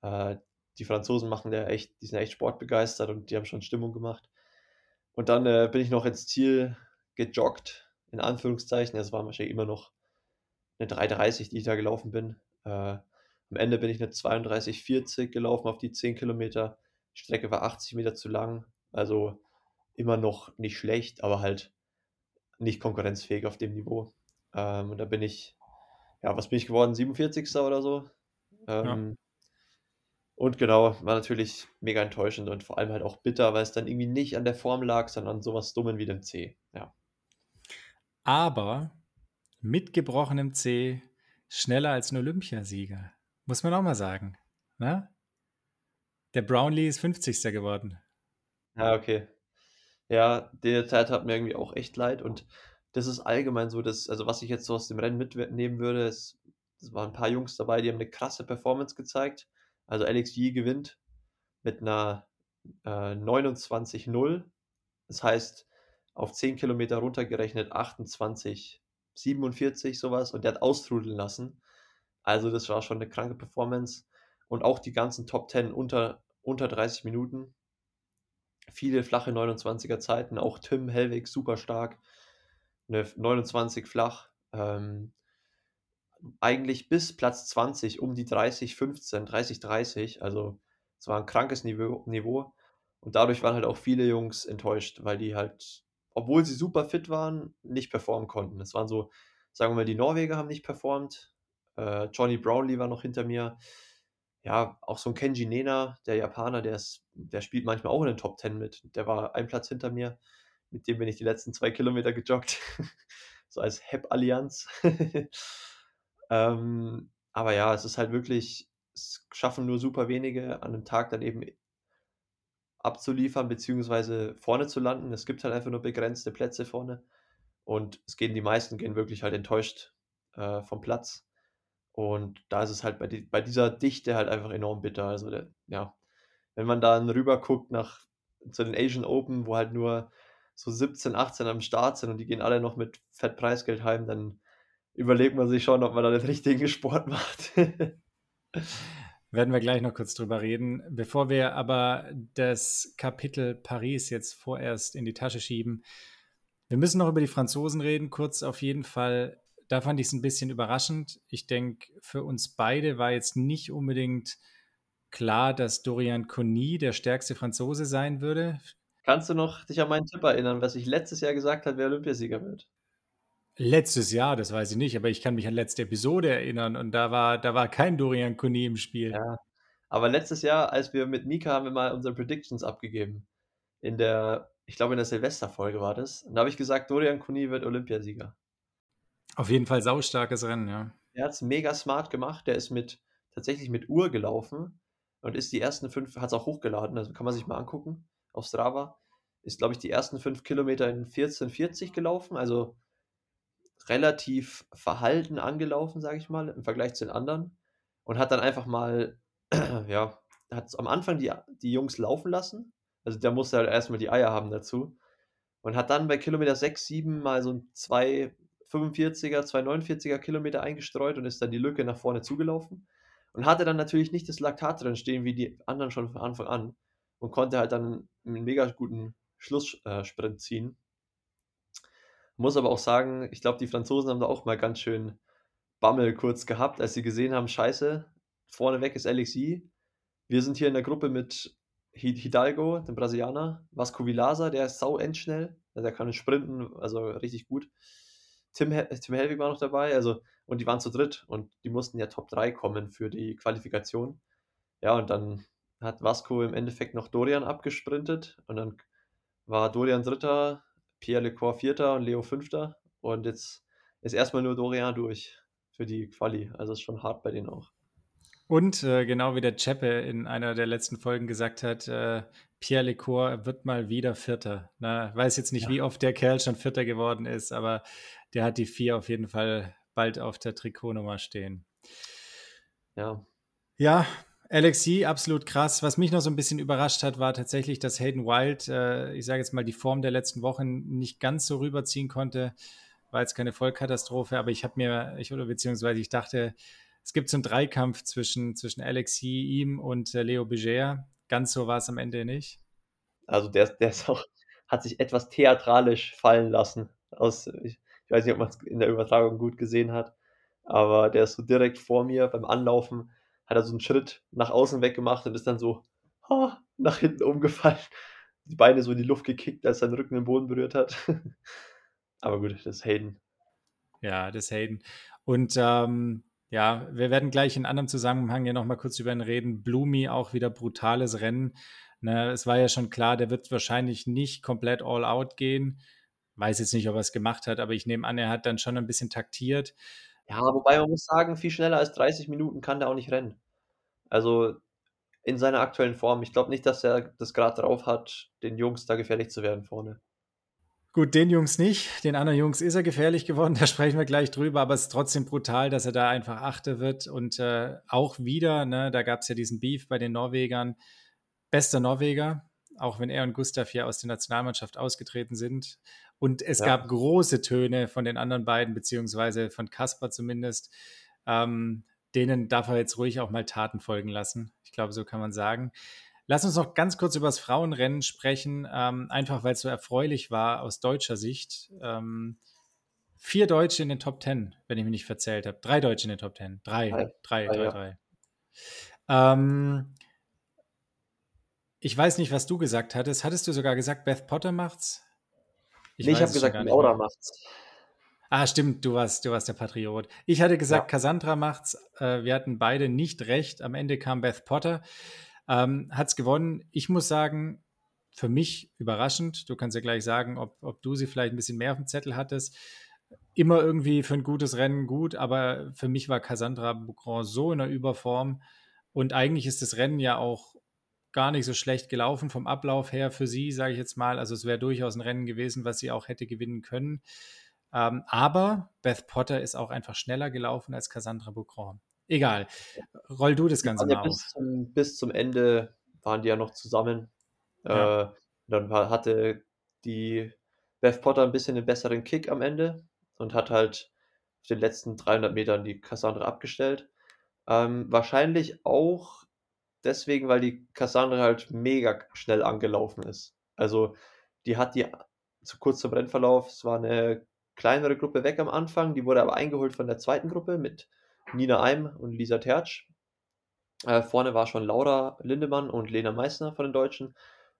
Äh, die Franzosen machen ja echt, die sind echt sportbegeistert und die haben schon Stimmung gemacht. Und dann äh, bin ich noch ins Ziel gejoggt, in Anführungszeichen. Es war wahrscheinlich immer noch eine 3,30, die ich da gelaufen bin. Äh, am Ende bin ich eine 32,40 gelaufen auf die 10 Kilometer. Die Strecke war 80 Meter zu lang. Also immer noch nicht schlecht, aber halt nicht konkurrenzfähig auf dem Niveau. Ähm, und da bin ich, ja, was bin ich geworden? 47. oder so. Ähm, ja. Und genau, war natürlich mega enttäuschend und vor allem halt auch bitter, weil es dann irgendwie nicht an der Form lag, sondern an sowas Dummen wie dem C. Ja. Aber mit gebrochenem C schneller als ein Olympiasieger. Muss man auch mal sagen. Ne? Der Brownlee ist 50. geworden. Ja, okay. Ja, der Zeit hat mir irgendwie auch echt leid und das ist allgemein so, dass, also was ich jetzt so aus dem Rennen mitnehmen würde, es waren ein paar Jungs dabei, die haben eine krasse Performance gezeigt. Also Alex Yee gewinnt mit einer äh, 29-0. Das heißt, auf 10 Kilometer runtergerechnet 28, 47 sowas und der hat austrudeln lassen. Also das war schon eine kranke Performance und auch die ganzen Top 10 unter, unter 30 Minuten. Viele flache 29er Zeiten, auch Tim Hellwig super stark, eine 29 flach. Ähm, eigentlich bis Platz 20 um die 30, 15, 30, 30. Also es war ein krankes Niveau, Niveau. Und dadurch waren halt auch viele Jungs enttäuscht, weil die halt, obwohl sie super fit waren, nicht performen konnten. Es waren so, sagen wir mal, die Norweger haben nicht performt. Äh, Johnny Brownlee war noch hinter mir. Ja, auch so ein Kenji Nena, der Japaner, der, ist, der spielt manchmal auch in den Top 10 mit. Der war ein Platz hinter mir. Mit dem bin ich die letzten zwei Kilometer gejoggt. so als Hep-Allianz. ähm, aber ja, es ist halt wirklich, es schaffen nur super wenige an einem Tag dann eben abzuliefern, beziehungsweise vorne zu landen. Es gibt halt einfach nur begrenzte Plätze vorne. Und es gehen die meisten gehen wirklich halt enttäuscht äh, vom Platz. Und da ist es halt bei, die, bei dieser Dichte halt einfach enorm bitter. Also, der, ja, wenn man dann rüber guckt nach zu den Asian Open, wo halt nur so 17, 18 am Start sind und die gehen alle noch mit Fettpreisgeld heim, dann überlegt man sich schon, ob man da den richtigen Sport macht. Werden wir gleich noch kurz drüber reden. Bevor wir aber das Kapitel Paris jetzt vorerst in die Tasche schieben, wir müssen noch über die Franzosen reden, kurz auf jeden Fall. Da fand ich es ein bisschen überraschend. Ich denke, für uns beide war jetzt nicht unbedingt klar, dass Dorian Conny der stärkste Franzose sein würde. Kannst du noch dich an meinen Tipp erinnern, was ich letztes Jahr gesagt habe, wer Olympiasieger wird? Letztes Jahr, das weiß ich nicht, aber ich kann mich an letzte Episode erinnern und da war, da war kein Dorian Kuni im Spiel. Ja, aber letztes Jahr, als wir mit Mika haben wir mal unsere Predictions abgegeben. In der, ich glaube in der Silvesterfolge war das. Und da habe ich gesagt, Dorian Kuni wird Olympiasieger. Auf jeden Fall saustarkes Rennen, ja. Er hat es mega smart gemacht. Der ist mit tatsächlich mit Uhr gelaufen und ist die ersten fünf, hat es auch hochgeladen, also kann man sich mal angucken auf Strava. Ist, glaube ich, die ersten fünf Kilometer in 14,40 gelaufen, also relativ verhalten angelaufen, sage ich mal, im Vergleich zu den anderen. Und hat dann einfach mal, ja, hat am Anfang die, die Jungs laufen lassen. Also der musste halt erstmal die Eier haben dazu. Und hat dann bei Kilometer 6, 7 mal so ein 245er, 249er Kilometer eingestreut und ist dann die Lücke nach vorne zugelaufen. Und hatte dann natürlich nicht das Laktat drin stehen wie die anderen schon von Anfang an. Und konnte halt dann einen mega guten Schlusssprint äh, ziehen. Muss aber auch sagen, ich glaube, die Franzosen haben da auch mal ganz schön Bammel kurz gehabt, als sie gesehen haben, scheiße, vorneweg ist Alexi. Wir sind hier in der Gruppe mit Hidalgo, dem Brasilianer, Vasco Vilasa, der ist sau endschnell, der kann sprinten, also richtig gut. Tim, Tim Helwig war noch dabei, also und die waren zu dritt und die mussten ja Top 3 kommen für die Qualifikation. Ja, und dann hat Vasco im Endeffekt noch Dorian abgesprintet und dann war Dorian Dritter, Pierre Lecor Vierter und Leo Fünfter. Und jetzt ist erstmal nur Dorian durch für die Quali. Also ist schon hart bei denen auch. Und äh, genau wie der Cheppe in einer der letzten Folgen gesagt hat, äh, Pierre Lecor wird mal wieder Vierter. Na, weiß jetzt nicht, ja. wie oft der Kerl schon Vierter geworden ist, aber der hat die vier auf jeden Fall bald auf der Trikotnummer stehen. Ja. Ja, Alexi, absolut krass. Was mich noch so ein bisschen überrascht hat, war tatsächlich, dass Hayden Wild, äh, ich sage jetzt mal, die Form der letzten Wochen nicht ganz so rüberziehen konnte. War jetzt keine Vollkatastrophe, aber ich habe mir, ich oder beziehungsweise ich dachte, es gibt so einen Dreikampf zwischen, zwischen Alexi, ihm und äh, Leo Beger. Ganz so war es am Ende nicht. Also der, der ist auch, hat sich etwas theatralisch fallen lassen. Aus, ich, ich weiß nicht, ob man es in der Übertragung gut gesehen hat, aber der ist so direkt vor mir beim Anlaufen hat er so einen Schritt nach außen weggemacht und ist dann so ha, nach hinten umgefallen. Die Beine so in die Luft gekickt, als sein Rücken den Boden berührt hat. Aber gut, das ist Hayden. Ja, das ist Hayden. Und ähm, ja, wir werden gleich in anderem Zusammenhang ja nochmal kurz über ihn reden. Blumi auch wieder brutales Rennen. Ne, es war ja schon klar, der wird wahrscheinlich nicht komplett all out gehen. Weiß jetzt nicht, ob er es gemacht hat, aber ich nehme an, er hat dann schon ein bisschen taktiert. Ja, wobei man muss sagen, viel schneller als 30 Minuten kann der auch nicht rennen. Also in seiner aktuellen Form. Ich glaube nicht, dass er das gerade drauf hat, den Jungs da gefährlich zu werden vorne. Gut, den Jungs nicht. Den anderen Jungs ist er gefährlich geworden. Da sprechen wir gleich drüber. Aber es ist trotzdem brutal, dass er da einfach Achter wird. Und äh, auch wieder, ne, da gab es ja diesen Beef bei den Norwegern. Bester Norweger, auch wenn er und Gustav hier aus der Nationalmannschaft ausgetreten sind. Und es ja. gab große Töne von den anderen beiden, beziehungsweise von Kasper zumindest. Ähm, denen darf er jetzt ruhig auch mal Taten folgen lassen. Ich glaube, so kann man sagen. Lass uns noch ganz kurz über das Frauenrennen sprechen, ähm, einfach weil es so erfreulich war aus deutscher Sicht. Ähm, vier Deutsche in den Top Ten, wenn ich mich nicht verzählt habe. Drei Deutsche in den Top Ten. Drei, drei, drei, drei. Ja. drei. Ähm, ich weiß nicht, was du gesagt hattest. Hattest du sogar gesagt, Beth Potter macht's? Ich, nee, ich habe gesagt, Laura macht's. Ah, stimmt, du warst, du warst der Patriot. Ich hatte gesagt, ja. Cassandra macht's. Äh, wir hatten beide nicht recht. Am Ende kam Beth Potter. Ähm, hat es gewonnen. Ich muss sagen, für mich überraschend. Du kannst ja gleich sagen, ob, ob du sie vielleicht ein bisschen mehr auf dem Zettel hattest. Immer irgendwie für ein gutes Rennen gut, aber für mich war Cassandra Boucron so in der Überform. Und eigentlich ist das Rennen ja auch gar nicht so schlecht gelaufen vom Ablauf her für sie, sage ich jetzt mal. Also es wäre durchaus ein Rennen gewesen, was sie auch hätte gewinnen können. Ähm, aber Beth Potter ist auch einfach schneller gelaufen als Cassandra Boucron. Egal. Roll du das Ganze mal ja bis zum, bis zum Ende waren die ja noch zusammen. Ja. Äh, dann war, hatte die Beth Potter ein bisschen einen besseren Kick am Ende und hat halt auf den letzten 300 Metern die Cassandra abgestellt. Ähm, wahrscheinlich auch deswegen, weil die Cassandra halt mega schnell angelaufen ist. Also die hat die zu kurz zum Rennverlauf, es war eine kleinere Gruppe weg am Anfang, die wurde aber eingeholt von der zweiten Gruppe mit Nina Eim und Lisa Tertsch. Äh, vorne war schon Laura Lindemann und Lena Meissner von den Deutschen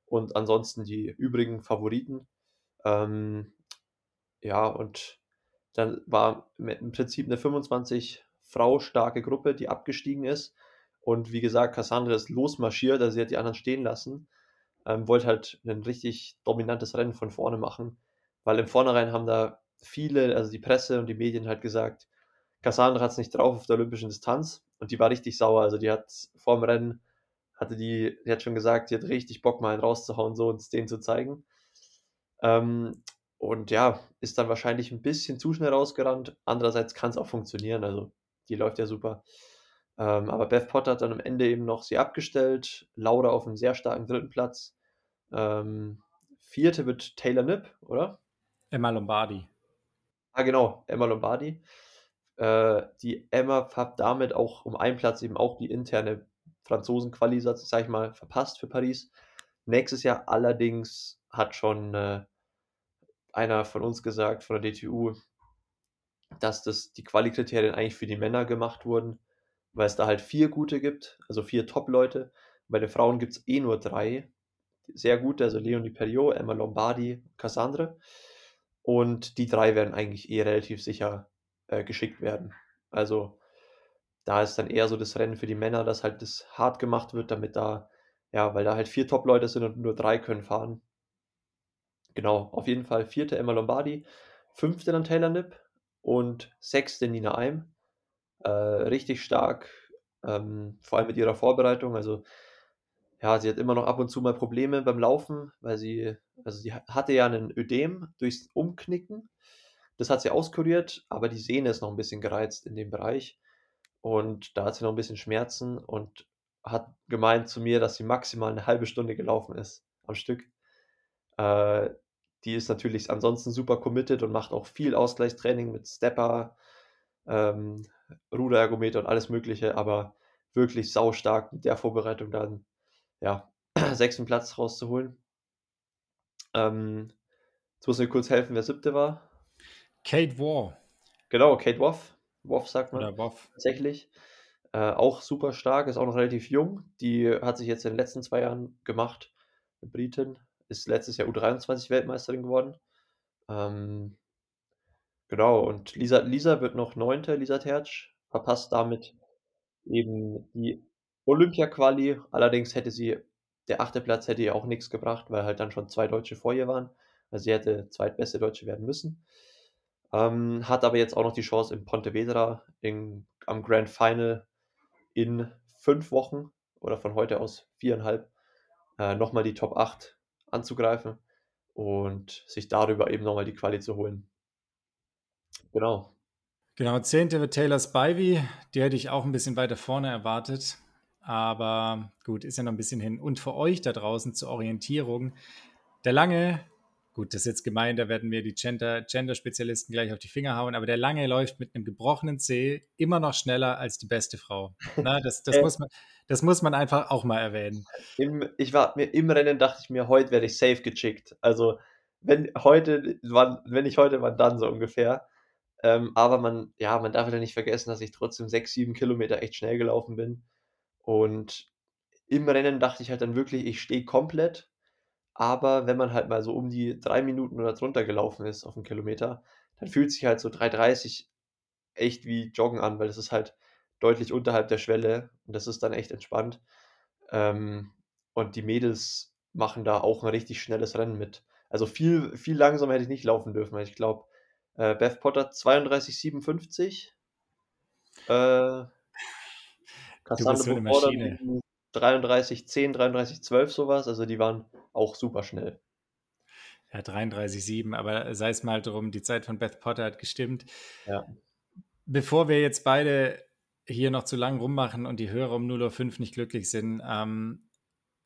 und ansonsten die übrigen Favoriten. Ähm, ja, und dann war im Prinzip eine 25 Frau starke Gruppe, die abgestiegen ist. Und wie gesagt, Cassandra ist losmarschiert, also sie hat die anderen stehen lassen. Ähm, wollte halt ein richtig dominantes Rennen von vorne machen, weil im Vornherein haben da viele, also die Presse und die Medien halt gesagt, Cassandra hat es nicht drauf auf der olympischen Distanz und die war richtig sauer. Also die hat vor dem Rennen, hatte die, die hat schon gesagt, die hat richtig Bock mal einen rauszuhauen, so uns den zu zeigen. Ähm, und ja, ist dann wahrscheinlich ein bisschen zu schnell rausgerannt. Andererseits kann es auch funktionieren, also die läuft ja super. Ähm, aber Beth Potter hat dann am Ende eben noch sie abgestellt. Laura auf einem sehr starken dritten Platz. Ähm, vierte wird Taylor Nipp, oder? Emma Lombardi. Ah, genau, Emma Lombardi. Äh, die Emma hat damit auch um einen Platz eben auch die interne Franzosen-Quali, sag ich mal, verpasst für Paris. Nächstes Jahr allerdings hat schon äh, einer von uns gesagt, von der DTU, dass das die Quali-Kriterien eigentlich für die Männer gemacht wurden, weil es da halt vier gute gibt, also vier Top-Leute. Bei den Frauen gibt es eh nur drei. Sehr gute, also Leonie Perriot, Emma Lombardi, Cassandre. Und die drei werden eigentlich eh relativ sicher äh, geschickt werden. Also da ist dann eher so das Rennen für die Männer, dass halt das hart gemacht wird, damit da, ja, weil da halt vier Top-Leute sind und nur drei können fahren. Genau, auf jeden Fall vierte Emma Lombardi, fünfte dann Taylor Nipp und sechste Nina Eim. Äh, richtig stark, ähm, vor allem mit ihrer Vorbereitung. Also ja, sie hat immer noch ab und zu mal Probleme beim Laufen, weil sie, also sie hatte ja einen Ödem durchs Umknicken das hat sie auskuriert, aber die Sehne ist noch ein bisschen gereizt in dem Bereich. Und da hat sie noch ein bisschen Schmerzen und hat gemeint zu mir, dass sie maximal eine halbe Stunde gelaufen ist am Stück. Äh, die ist natürlich ansonsten super committed und macht auch viel Ausgleichstraining mit Stepper, ähm, Ruderergometer und alles Mögliche, aber wirklich saustark mit der Vorbereitung dann, ja, sechsten Platz rauszuholen. Ähm, jetzt muss mir kurz helfen, wer siebte war. Kate War. Genau, Kate Woff. Woff sagt man. Oder Woff. Tatsächlich. Äh, auch super stark, ist auch noch relativ jung. Die hat sich jetzt in den letzten zwei Jahren gemacht. Britin. Ist letztes Jahr U23-Weltmeisterin geworden. Ähm, genau, und Lisa, Lisa wird noch Neunte, Lisa Tertsch. Verpasst damit eben die Olympia-Quali. Allerdings hätte sie, der achte Platz hätte ihr auch nichts gebracht, weil halt dann schon zwei Deutsche vor ihr waren. Also sie hätte zweitbeste Deutsche werden müssen. Ähm, hat aber jetzt auch noch die Chance in Pontevedra in, am Grand Final in fünf Wochen oder von heute aus viereinhalb äh, nochmal die Top 8 anzugreifen und sich darüber eben nochmal die Quali zu holen. Genau. Genau, 10. wird Taylor Spivey. Die hätte ich auch ein bisschen weiter vorne erwartet. Aber gut, ist ja noch ein bisschen hin. Und für euch da draußen zur Orientierung, der Lange, gut, das ist jetzt gemein, da werden mir die Gender-Spezialisten gleich auf die Finger hauen, aber der Lange läuft mit einem gebrochenen C immer noch schneller als die beste Frau. Na, das, das, äh, muss man, das muss man einfach auch mal erwähnen. Im, ich war mir im Rennen, dachte ich mir, heute werde ich safe gechickt. Also, wenn heute, wann, wenn nicht heute, wann dann so ungefähr. Ähm, aber man, ja, man darf ja nicht vergessen, dass ich trotzdem sechs, sieben Kilometer echt schnell gelaufen bin. Und im Rennen dachte ich halt dann wirklich, ich stehe komplett. Aber wenn man halt mal so um die drei Minuten oder drunter gelaufen ist auf einen Kilometer, dann fühlt sich halt so 3,30 echt wie Joggen an, weil das ist halt deutlich unterhalb der Schwelle und das ist dann echt entspannt. Ähm, und die Mädels machen da auch ein richtig schnelles Rennen mit. Also viel, viel langsamer hätte ich nicht laufen dürfen, weil ich glaube, äh, Beth Potter 32,57. Äh, Cassandra so Maschine. 33, 10, 33, 12 sowas. Also die waren auch super schnell. Ja, 33,7, aber sei es mal drum, die Zeit von Beth Potter hat gestimmt. Ja. Bevor wir jetzt beide hier noch zu lang rummachen und die Hörer um 0.05 Uhr nicht glücklich sind, ähm,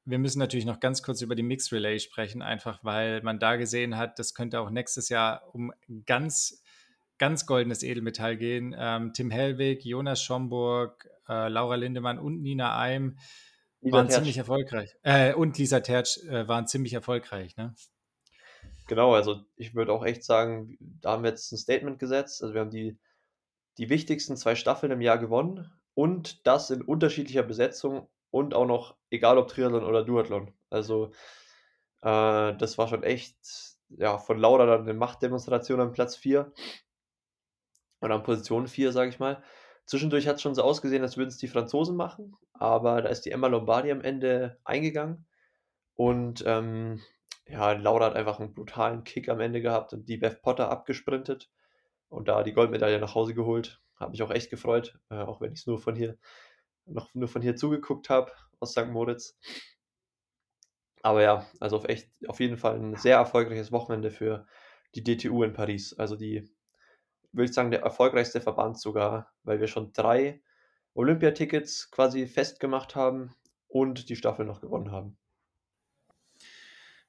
wir müssen natürlich noch ganz kurz über die Mixed Relay sprechen, einfach weil man da gesehen hat, das könnte auch nächstes Jahr um ganz, ganz goldenes Edelmetall gehen. Ähm, Tim Hellwig, Jonas Schomburg, äh, Laura Lindemann und Nina Eim Lisa waren Tertsch. ziemlich erfolgreich. Äh, und Lisa Tertsch äh, waren ziemlich erfolgreich, ne? Genau, also ich würde auch echt sagen, da haben wir jetzt ein Statement gesetzt. Also wir haben die, die wichtigsten zwei Staffeln im Jahr gewonnen und das in unterschiedlicher Besetzung und auch noch, egal ob Triathlon oder Duathlon. Also äh, das war schon echt, ja, von Laura dann eine Machtdemonstration an Platz 4 oder an Position 4, sage ich mal. Zwischendurch hat es schon so ausgesehen, als würden es die Franzosen machen, aber da ist die Emma Lombardi am Ende eingegangen und ähm, ja, Laura hat einfach einen brutalen Kick am Ende gehabt und die Beth Potter abgesprintet und da die Goldmedaille nach Hause geholt. Habe mich auch echt gefreut, äh, auch wenn ich es nur von hier noch nur von hier zugeguckt habe aus St. Moritz. Aber ja, also auf echt auf jeden Fall ein sehr erfolgreiches Wochenende für die DTU in Paris. Also die würde ich sagen, der erfolgreichste Verband sogar, weil wir schon drei Olympiatickets quasi festgemacht haben und die Staffel noch gewonnen haben.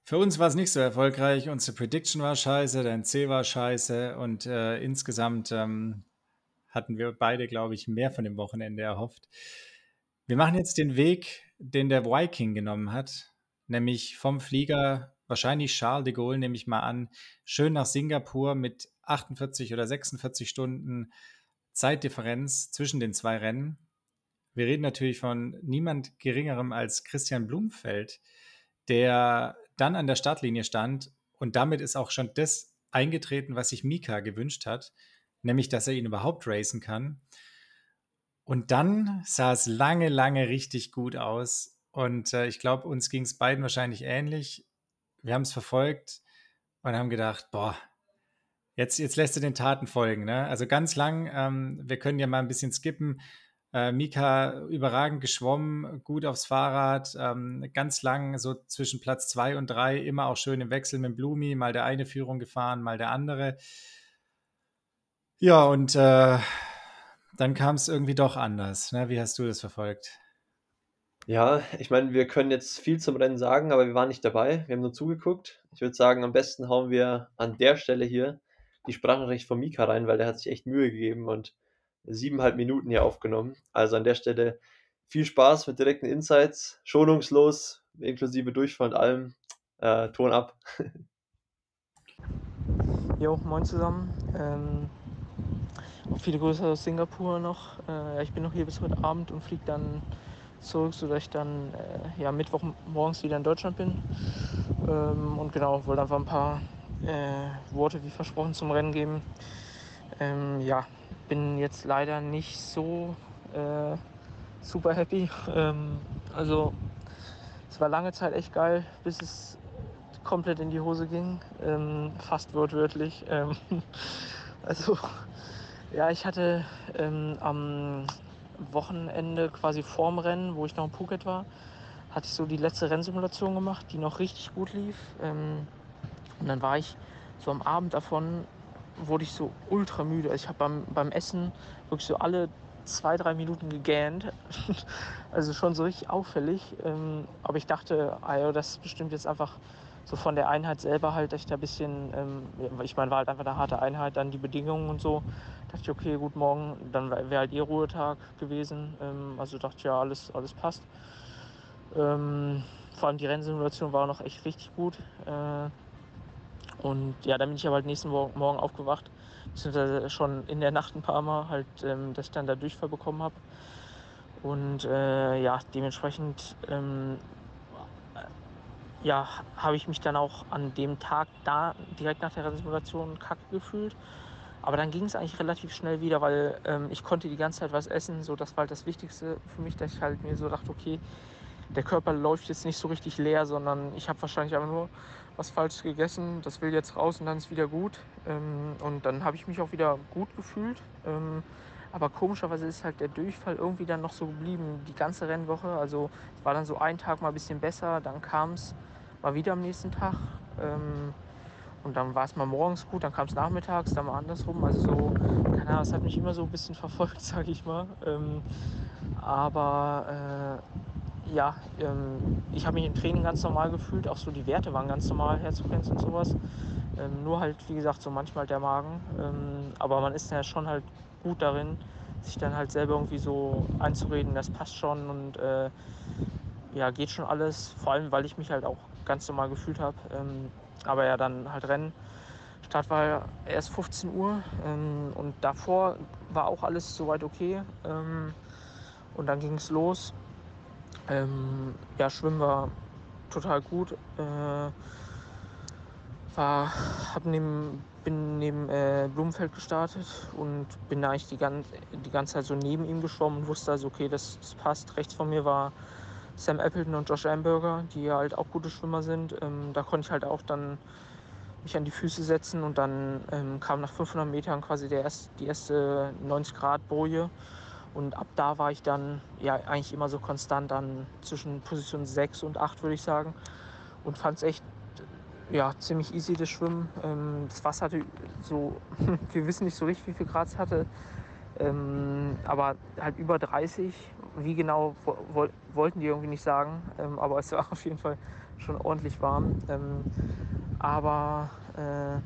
Für uns war es nicht so erfolgreich. Unsere Prediction war scheiße, dein C war scheiße und äh, insgesamt ähm, hatten wir beide, glaube ich, mehr von dem Wochenende erhofft. Wir machen jetzt den Weg, den der Viking genommen hat, nämlich vom Flieger, wahrscheinlich Charles de Gaulle, nehme ich mal an, schön nach Singapur mit 48 oder 46 Stunden Zeitdifferenz zwischen den zwei Rennen. Wir reden natürlich von niemand Geringerem als Christian Blumfeld, der dann an der Startlinie stand und damit ist auch schon das eingetreten, was sich Mika gewünscht hat, nämlich dass er ihn überhaupt racen kann. Und dann sah es lange, lange richtig gut aus. Und äh, ich glaube, uns ging es beiden wahrscheinlich ähnlich. Wir haben es verfolgt und haben gedacht, boah, Jetzt, jetzt lässt du den Taten folgen. Ne? Also ganz lang, ähm, wir können ja mal ein bisschen skippen. Äh, Mika überragend geschwommen, gut aufs Fahrrad, ähm, ganz lang so zwischen Platz zwei und drei, immer auch schön im Wechsel mit Blumi, mal der eine Führung gefahren, mal der andere. Ja, und äh, dann kam es irgendwie doch anders. Ne? Wie hast du das verfolgt? Ja, ich meine, wir können jetzt viel zum Rennen sagen, aber wir waren nicht dabei. Wir haben nur zugeguckt. Ich würde sagen, am besten hauen wir an der Stelle hier die Sprachnachricht von Mika rein, weil der hat sich echt Mühe gegeben und siebeneinhalb Minuten hier aufgenommen. Also an der Stelle viel Spaß mit direkten Insights, schonungslos, inklusive Durchfall und allem. Äh, Ton ab. Jo, moin zusammen. Ähm, viele Grüße aus Singapur noch. Äh, ich bin noch hier bis heute Abend und fliege dann zurück, sodass ich dann äh, ja, Mittwoch morgens wieder in Deutschland bin. Ähm, und genau, wollte einfach ein paar äh, Worte wie versprochen zum Rennen geben. Ähm, ja, bin jetzt leider nicht so äh, super happy. Ähm, also es war lange Zeit echt geil, bis es komplett in die Hose ging, ähm, fast wortwörtlich. Ähm, also ja, ich hatte ähm, am Wochenende quasi vorm Rennen, wo ich noch in Phuket war, hatte ich so die letzte Rennsimulation gemacht, die noch richtig gut lief. Ähm, und dann war ich so am Abend davon, wurde ich so ultra müde. Also ich habe beim, beim Essen wirklich so alle zwei, drei Minuten gegähnt. also schon so richtig auffällig. Ähm, aber ich dachte, ah das ist bestimmt jetzt einfach so von der Einheit selber halt, da ein bisschen, ähm, ich meine, war halt einfach eine harte Einheit, dann die Bedingungen und so. Dachte ich, okay, gut, morgen, dann wäre halt eh Ruhetag gewesen. Ähm, also dachte ich, ja, alles, alles passt. Ähm, vor allem die Rennsimulation war noch echt richtig gut. Äh, und ja, dann bin ich aber halt nächsten Morgen aufgewacht, beziehungsweise schon in der Nacht ein paar Mal, halt, ähm, dass ich dann da Durchfall bekommen habe. Und äh, ja, dementsprechend ähm, ja, habe ich mich dann auch an dem Tag da direkt nach der Simulation kacke gefühlt. Aber dann ging es eigentlich relativ schnell wieder, weil ähm, ich konnte die ganze Zeit was essen. So, das war halt das Wichtigste für mich, dass ich halt mir so dachte, okay, der Körper läuft jetzt nicht so richtig leer, sondern ich habe wahrscheinlich einfach nur was falsch gegessen. Das will jetzt raus und dann ist wieder gut. Ähm, und dann habe ich mich auch wieder gut gefühlt. Ähm, aber komischerweise ist halt der Durchfall irgendwie dann noch so geblieben, die ganze Rennwoche. Also es war dann so ein Tag mal ein bisschen besser, dann kam es mal wieder am nächsten Tag. Ähm, und dann war es mal morgens gut, dann kam es nachmittags, dann mal andersrum. Also so, keine Ahnung, es hat mich immer so ein bisschen verfolgt, sage ich mal. Ähm, aber äh, ja, ähm, ich habe mich im Training ganz normal gefühlt. Auch so die Werte waren ganz normal, Herzfrequenz und sowas. Ähm, nur halt, wie gesagt, so manchmal der Magen. Ähm, aber man ist ja schon halt gut darin, sich dann halt selber irgendwie so einzureden, das passt schon und äh, ja, geht schon alles. Vor allem, weil ich mich halt auch ganz normal gefühlt habe. Ähm, aber ja, dann halt Rennen. Start war erst 15 Uhr ähm, und davor war auch alles soweit okay. Ähm, und dann ging es los. Ähm, ja, Schwimmen war total gut. Äh, war, hab neben, bin neben äh, Blumenfeld gestartet und bin da eigentlich die, ganz, die ganze Zeit so neben ihm geschwommen und wusste also, okay, das, das passt. Rechts von mir war Sam Appleton und Josh Amberger, die halt auch gute Schwimmer sind. Ähm, da konnte ich halt auch dann mich an die Füße setzen und dann ähm, kam nach 500 Metern quasi der erst, die erste 90 Grad Boje und ab da war ich dann ja eigentlich immer so konstant an zwischen Position 6 und 8 würde ich sagen und fand es echt ja, ziemlich easy das Schwimmen. Ähm, das Wasser hatte so, wir wissen nicht so richtig, wie viel Grad es hatte, ähm, aber halt über 30. Wie genau wo, wollten die irgendwie nicht sagen, ähm, aber es war auf jeden Fall schon ordentlich warm. Ähm, aber äh,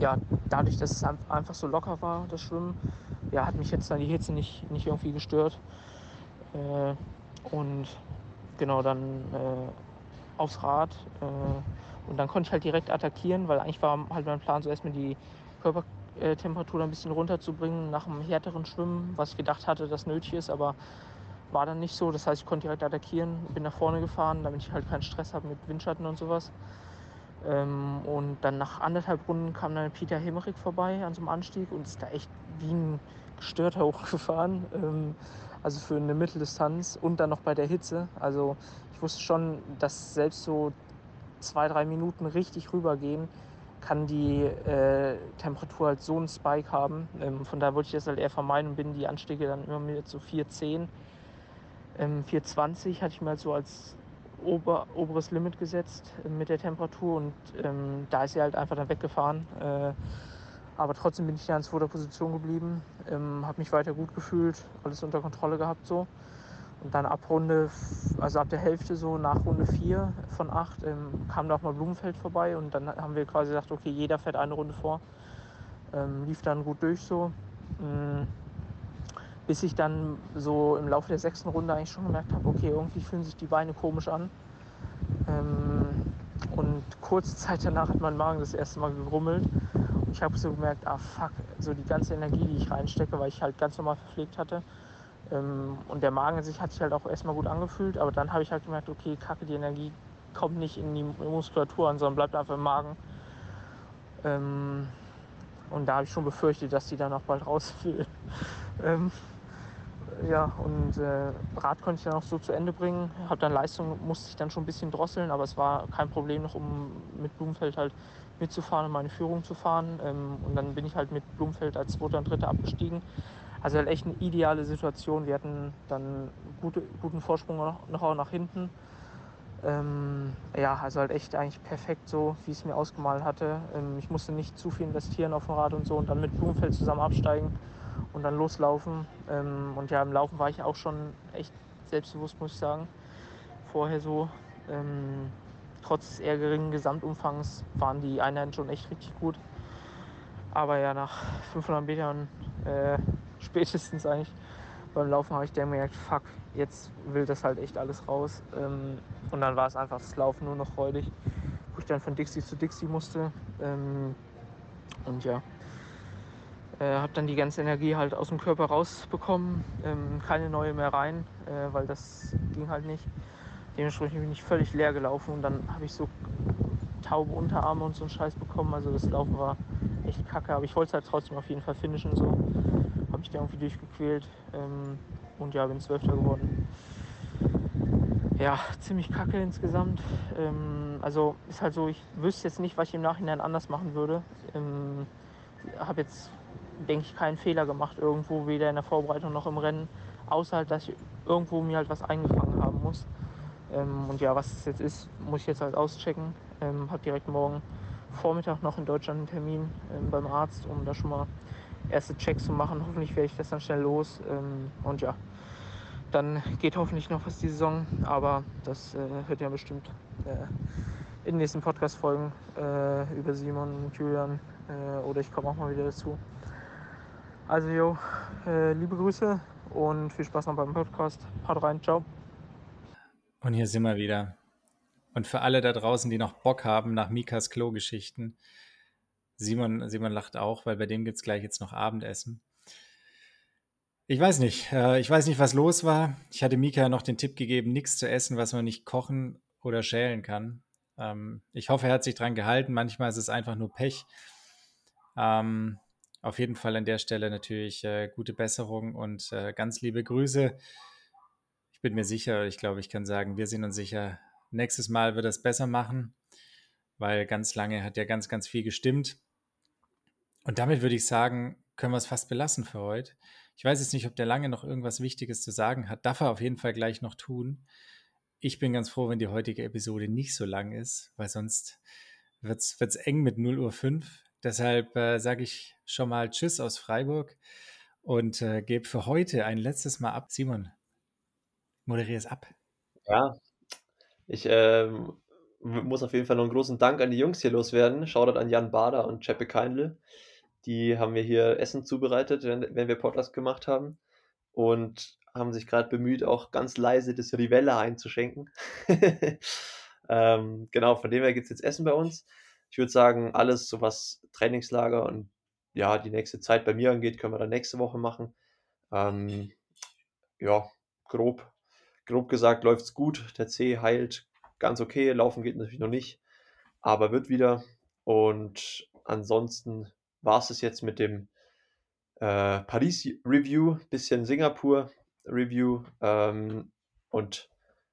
ja, dadurch, dass es einfach so locker war, das Schwimmen, ja, hat mich jetzt dann die Hitze nicht, nicht irgendwie gestört. Äh, und genau dann äh, aufs Rad. Äh, und dann konnte ich halt direkt attackieren, weil eigentlich war halt mein Plan, so erstmal die Körpertemperatur ein bisschen runterzubringen nach einem härteren Schwimmen, was ich gedacht hatte, das nötig ist, aber war dann nicht so. Das heißt, ich konnte direkt attackieren, bin nach vorne gefahren, damit ich halt keinen Stress habe mit Windschatten und sowas. Ähm, und dann nach anderthalb Runden kam dann Peter Hemmerich vorbei an so einem Anstieg und ist da echt wie ein gestörter hochgefahren. Ähm, also für eine Mitteldistanz und dann noch bei der Hitze. Also ich wusste schon, dass selbst so zwei, drei Minuten richtig rübergehen, kann die äh, Temperatur halt so einen Spike haben. Ähm, von daher wollte ich das halt eher vermeiden und bin die Anstiege dann immer mit so 410. Ähm, 420 hatte ich mir halt so als ober, oberes Limit gesetzt äh, mit der Temperatur und ähm, da ist sie halt einfach dann weggefahren. Äh, aber trotzdem bin ich ja in zweiter Position geblieben, ähm, habe mich weiter gut gefühlt, alles unter Kontrolle gehabt so. Und dann ab Runde, also ab der Hälfte so nach Runde 4 von 8 ähm, kam da auch mal Blumenfeld vorbei und dann haben wir quasi gesagt, okay, jeder fährt eine Runde vor. Ähm, lief dann gut durch so. Ähm, bis ich dann so im Laufe der sechsten Runde eigentlich schon gemerkt habe, okay, irgendwie fühlen sich die Beine komisch an. Ähm, und kurze Zeit danach hat mein Magen das erste Mal gegrummelt. Und ich habe so gemerkt, ah fuck, so die ganze Energie, die ich reinstecke, weil ich halt ganz normal verpflegt hatte. Ähm, und der Magen sich hat sich halt auch erstmal gut angefühlt, aber dann habe ich halt gemerkt, okay, kacke, die Energie kommt nicht in die Muskulatur an, sondern bleibt einfach im Magen. Ähm, und da habe ich schon befürchtet, dass die dann auch bald raus will. ähm, ja, und äh, Rad konnte ich dann auch so zu Ende bringen. Hab dann Leistung, musste ich dann schon ein bisschen drosseln, aber es war kein Problem noch, um mit Blumenfeld halt mitzufahren und meine Führung zu fahren. Und dann bin ich halt mit Blumenfeld als Zweiter und Dritter abgestiegen. Also halt echt eine ideale Situation. Wir hatten dann gute, guten Vorsprung noch, noch auch nach hinten. Ähm, ja, also halt echt eigentlich perfekt so, wie ich es mir ausgemalt hatte. Ähm, ich musste nicht zu viel investieren auf dem Rad und so und dann mit Blumenfeld zusammen absteigen und dann loslaufen. Ähm, und ja, im Laufen war ich auch schon echt selbstbewusst, muss ich sagen. Vorher so. Ähm, trotz eher geringen Gesamtumfangs waren die Einheiten schon echt richtig gut. Aber ja, nach 500 Metern äh, spätestens eigentlich beim Laufen habe ich dann gemerkt, fuck, jetzt will das halt echt alles raus. Ähm, und dann war es einfach das Laufen nur noch räudig, wo ich dann von Dixie zu Dixie musste. Ähm, und ja, äh, habe dann die ganze Energie halt aus dem Körper rausbekommen, ähm, keine neue mehr rein, äh, weil das ging halt nicht. Dementsprechend bin ich völlig leer gelaufen und dann habe ich so taube Unterarme und so einen Scheiß bekommen. Also das Laufen war echt kacke, aber ich wollte es halt trotzdem auf jeden Fall finishen. So habe ich da irgendwie durchgequält ähm, und ja, bin Zwölfter geworden. Ja, ziemlich kacke insgesamt. Ähm, also ist halt so, ich wüsste jetzt nicht, was ich im Nachhinein anders machen würde. Ähm, habe jetzt, denke ich, keinen Fehler gemacht irgendwo, weder in der Vorbereitung noch im Rennen. Außer halt, dass ich irgendwo mir halt was eingefangen haben muss. Ähm, und ja, was es jetzt ist, muss ich jetzt halt auschecken. Ähm, habe direkt morgen Vormittag noch in Deutschland einen Termin ähm, beim Arzt, um da schon mal erste Checks zu machen. Hoffentlich werde ich das dann schnell los. Ähm, und ja, dann geht hoffentlich noch was die Saison. Aber das äh, hört ja bestimmt äh, in den nächsten Podcast-Folgen äh, über Simon und Julian. Äh, oder ich komme auch mal wieder dazu. Also, jo, äh, liebe Grüße und viel Spaß noch beim Podcast. Haut rein, ciao. Und hier sind wir wieder. Und für alle da draußen, die noch Bock haben nach Mikas Klo-Geschichten, Simon, Simon lacht auch, weil bei dem gibt es gleich jetzt noch Abendessen. Ich weiß nicht. Äh, ich weiß nicht, was los war. Ich hatte Mika noch den Tipp gegeben, nichts zu essen, was man nicht kochen oder schälen kann. Ähm, ich hoffe, er hat sich dran gehalten. Manchmal ist es einfach nur Pech. Ähm, auf jeden Fall an der Stelle natürlich äh, gute Besserung und äh, ganz liebe Grüße. Ich bin mir sicher, ich glaube, ich kann sagen, wir sind uns sicher, Nächstes Mal wird er es besser machen, weil ganz lange hat ja ganz, ganz viel gestimmt. Und damit würde ich sagen, können wir es fast belassen für heute. Ich weiß jetzt nicht, ob der lange noch irgendwas Wichtiges zu sagen hat. Darf er auf jeden Fall gleich noch tun. Ich bin ganz froh, wenn die heutige Episode nicht so lang ist, weil sonst wird es eng mit 0 Uhr 5. Deshalb äh, sage ich schon mal Tschüss aus Freiburg und äh, gebe für heute ein letztes Mal ab. Simon, moderiere es ab. Ja, ich ähm, muss auf jeden Fall noch einen großen Dank an die Jungs hier loswerden. Shoutout an Jan Bader und Cheppe Keindl. Die haben mir hier Essen zubereitet, wenn, wenn wir Podcast gemacht haben. Und haben sich gerade bemüht, auch ganz leise das Rivella einzuschenken. ähm, genau, von dem her gibt es jetzt Essen bei uns. Ich würde sagen, alles, so was Trainingslager und ja, die nächste Zeit bei mir angeht, können wir dann nächste Woche machen. Ähm, ja, grob grob gesagt es gut. Der C heilt ganz okay. Laufen geht natürlich noch nicht, aber wird wieder. Und ansonsten war es es jetzt mit dem äh, Paris-Review, bisschen Singapur-Review ähm, und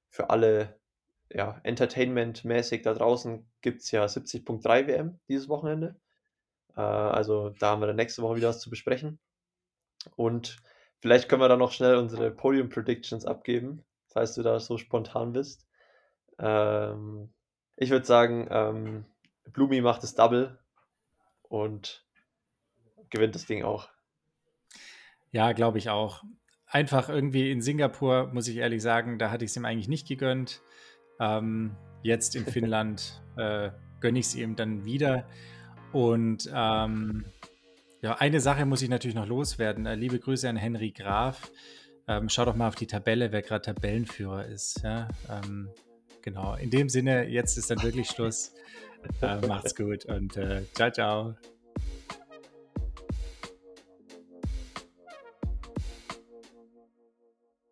für alle ja, Entertainment-mäßig da draußen gibt es ja 70.3 WM dieses Wochenende. Äh, also da haben wir dann nächste Woche wieder was zu besprechen. Und vielleicht können wir dann noch schnell unsere Podium-Predictions abgeben falls du da so spontan bist. Ähm, ich würde sagen, ähm, Blumi macht das Double und gewinnt das Ding auch. Ja, glaube ich auch. Einfach irgendwie in Singapur, muss ich ehrlich sagen, da hatte ich es ihm eigentlich nicht gegönnt. Ähm, jetzt in Finnland äh, gönne ich es ihm dann wieder. Und ähm, ja, eine Sache muss ich natürlich noch loswerden. Äh, liebe Grüße an Henry Graf. Ähm, schau doch mal auf die Tabelle, wer gerade Tabellenführer ist. Ja? Ähm, genau. In dem Sinne, jetzt ist dann wirklich Schluss. Äh, macht's gut und äh, ciao, ciao.